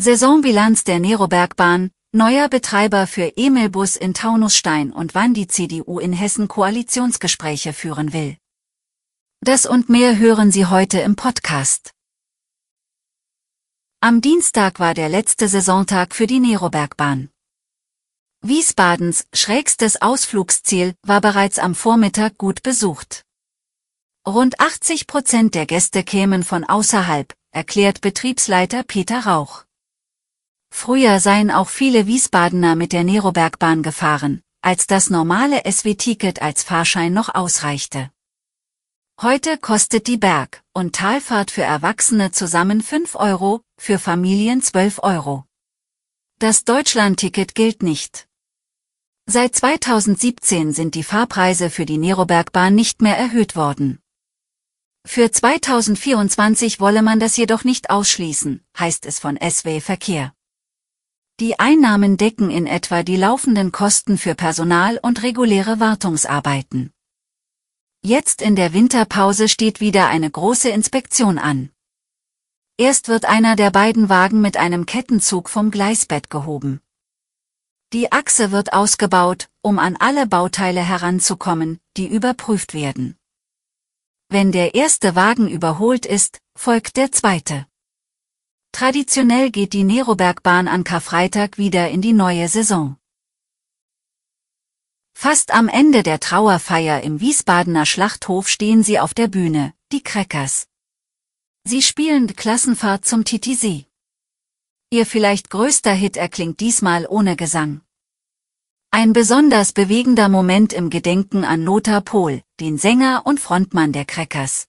Saisonbilanz der Nerobergbahn, neuer Betreiber für Emilbus in Taunusstein und wann die CDU in Hessen Koalitionsgespräche führen will. Das und mehr hören Sie heute im Podcast. Am Dienstag war der letzte Saisontag für die Nerobergbahn. Wiesbadens schrägstes Ausflugsziel war bereits am Vormittag gut besucht. Rund 80 Prozent der Gäste kämen von außerhalb, erklärt Betriebsleiter Peter Rauch. Früher seien auch viele Wiesbadener mit der Nerobergbahn gefahren, als das normale SW-Ticket als Fahrschein noch ausreichte. Heute kostet die Berg- und Talfahrt für Erwachsene zusammen 5 Euro, für Familien 12 Euro. Das Deutschlandticket gilt nicht. Seit 2017 sind die Fahrpreise für die Nerobergbahn nicht mehr erhöht worden. Für 2024 wolle man das jedoch nicht ausschließen, heißt es von SW Verkehr. Die Einnahmen decken in etwa die laufenden Kosten für Personal und reguläre Wartungsarbeiten. Jetzt in der Winterpause steht wieder eine große Inspektion an. Erst wird einer der beiden Wagen mit einem Kettenzug vom Gleisbett gehoben. Die Achse wird ausgebaut, um an alle Bauteile heranzukommen, die überprüft werden. Wenn der erste Wagen überholt ist, folgt der zweite. Traditionell geht die Nerobergbahn an Karfreitag wieder in die neue Saison. Fast am Ende der Trauerfeier im Wiesbadener Schlachthof stehen sie auf der Bühne, die Crackers. Sie spielen Klassenfahrt zum TTC. Ihr vielleicht größter Hit erklingt diesmal ohne Gesang. Ein besonders bewegender Moment im Gedenken an Lothar Pohl, den Sänger und Frontmann der Crackers.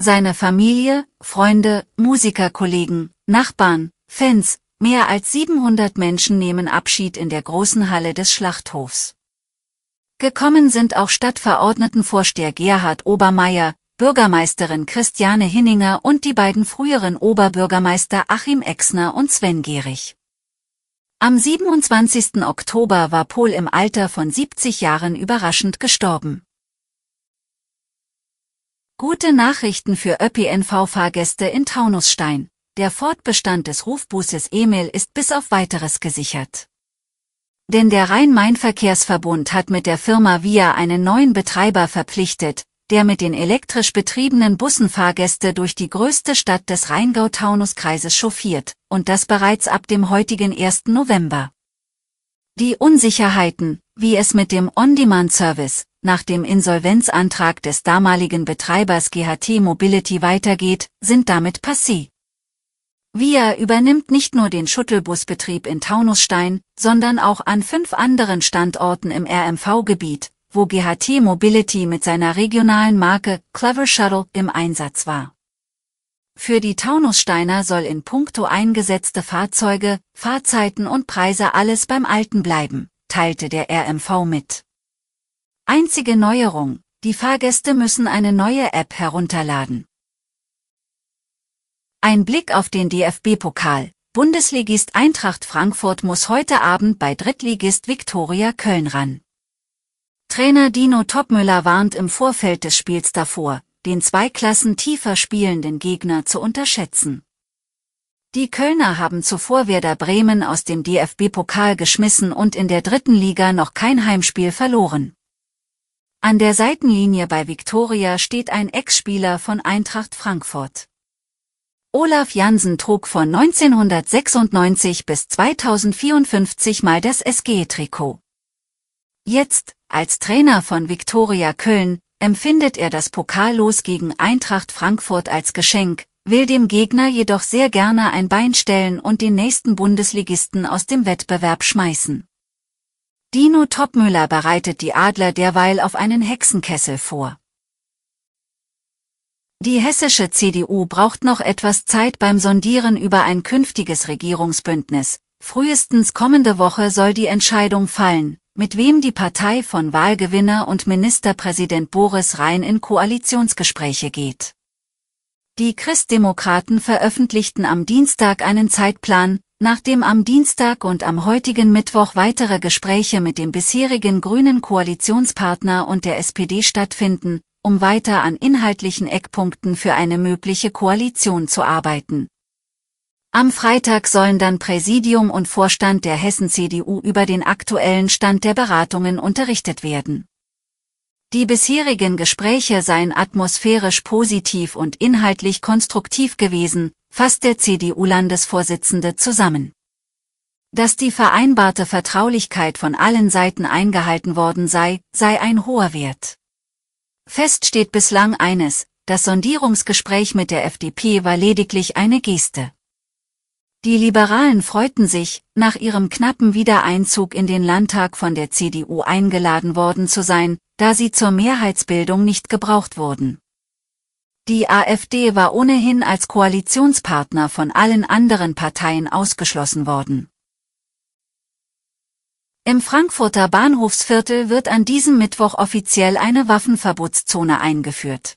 Seine Familie, Freunde, Musikerkollegen, Nachbarn, Fans, mehr als 700 Menschen nehmen Abschied in der großen Halle des Schlachthofs. Gekommen sind auch Stadtverordnetenvorsteher Gerhard Obermeier, Bürgermeisterin Christiane Hinninger und die beiden früheren Oberbürgermeister Achim Exner und Sven Gehrig. Am 27. Oktober war Pohl im Alter von 70 Jahren überraschend gestorben. Gute Nachrichten für ÖPNV-Fahrgäste in Taunusstein. Der Fortbestand des Rufbusses Emil ist bis auf weiteres gesichert. Denn der Rhein-Main-Verkehrsverbund hat mit der Firma Via einen neuen Betreiber verpflichtet, der mit den elektrisch betriebenen Bussen Fahrgäste durch die größte Stadt des Rheingau-Taunus-Kreises chauffiert, und das bereits ab dem heutigen 1. November. Die Unsicherheiten, wie es mit dem On-Demand-Service, nach dem Insolvenzantrag des damaligen Betreibers GHT Mobility weitergeht, sind damit passé. VIA übernimmt nicht nur den Shuttlebusbetrieb in Taunusstein, sondern auch an fünf anderen Standorten im RMV-Gebiet, wo GHT Mobility mit seiner regionalen Marke Clever Shuttle im Einsatz war. Für die Taunussteiner soll in puncto eingesetzte Fahrzeuge, Fahrzeiten und Preise alles beim Alten bleiben, teilte der RMV mit. Einzige Neuerung, die Fahrgäste müssen eine neue App herunterladen. Ein Blick auf den DFB-Pokal. Bundesligist Eintracht Frankfurt muss heute Abend bei Drittligist Viktoria Köln ran. Trainer Dino Topmüller warnt im Vorfeld des Spiels davor, den zwei Klassen tiefer spielenden Gegner zu unterschätzen. Die Kölner haben zuvor Werder Bremen aus dem DFB-Pokal geschmissen und in der dritten Liga noch kein Heimspiel verloren. An der Seitenlinie bei Viktoria steht ein Ex-Spieler von Eintracht Frankfurt. Olaf Jansen trug von 1996 bis 2054 mal das SG-Trikot. Jetzt, als Trainer von Viktoria Köln, empfindet er das Pokallos gegen Eintracht Frankfurt als Geschenk, will dem Gegner jedoch sehr gerne ein Bein stellen und den nächsten Bundesligisten aus dem Wettbewerb schmeißen. Dino Topmüller bereitet die Adler derweil auf einen Hexenkessel vor. Die hessische CDU braucht noch etwas Zeit beim Sondieren über ein künftiges Regierungsbündnis. Frühestens kommende Woche soll die Entscheidung fallen, mit wem die Partei von Wahlgewinner und Ministerpräsident Boris Rhein in Koalitionsgespräche geht. Die Christdemokraten veröffentlichten am Dienstag einen Zeitplan, nachdem am Dienstag und am heutigen Mittwoch weitere Gespräche mit dem bisherigen grünen Koalitionspartner und der SPD stattfinden, um weiter an inhaltlichen Eckpunkten für eine mögliche Koalition zu arbeiten. Am Freitag sollen dann Präsidium und Vorstand der Hessen-CDU über den aktuellen Stand der Beratungen unterrichtet werden. Die bisherigen Gespräche seien atmosphärisch positiv und inhaltlich konstruktiv gewesen, fasst der CDU-Landesvorsitzende zusammen. Dass die vereinbarte Vertraulichkeit von allen Seiten eingehalten worden sei, sei ein hoher Wert. Fest steht bislang eines, das Sondierungsgespräch mit der FDP war lediglich eine Geste. Die Liberalen freuten sich, nach ihrem knappen Wiedereinzug in den Landtag von der CDU eingeladen worden zu sein, da sie zur Mehrheitsbildung nicht gebraucht wurden. Die AfD war ohnehin als Koalitionspartner von allen anderen Parteien ausgeschlossen worden. Im Frankfurter Bahnhofsviertel wird an diesem Mittwoch offiziell eine Waffenverbotszone eingeführt.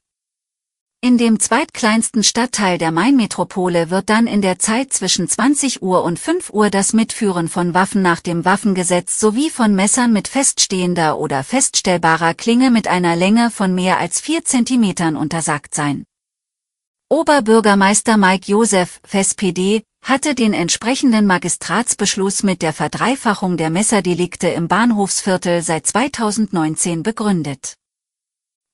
In dem zweitkleinsten Stadtteil der Mainmetropole wird dann in der Zeit zwischen 20 Uhr und 5 Uhr das Mitführen von Waffen nach dem Waffengesetz sowie von Messern mit feststehender oder feststellbarer Klinge mit einer Länge von mehr als 4 cm untersagt sein. Oberbürgermeister Mike Josef, FSPD, hatte den entsprechenden Magistratsbeschluss mit der Verdreifachung der Messerdelikte im Bahnhofsviertel seit 2019 begründet.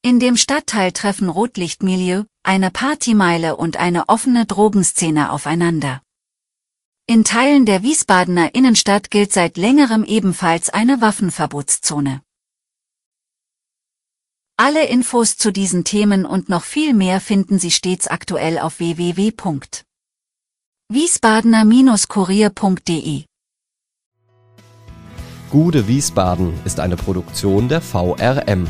In dem Stadtteil treffen Rotlichtmilieu, eine Partymeile und eine offene Drogenszene aufeinander. In Teilen der Wiesbadener Innenstadt gilt seit längerem ebenfalls eine Waffenverbotszone. Alle Infos zu diesen Themen und noch viel mehr finden Sie stets aktuell auf www wiesbadener-kurier.de Gude Wiesbaden ist eine Produktion der VRM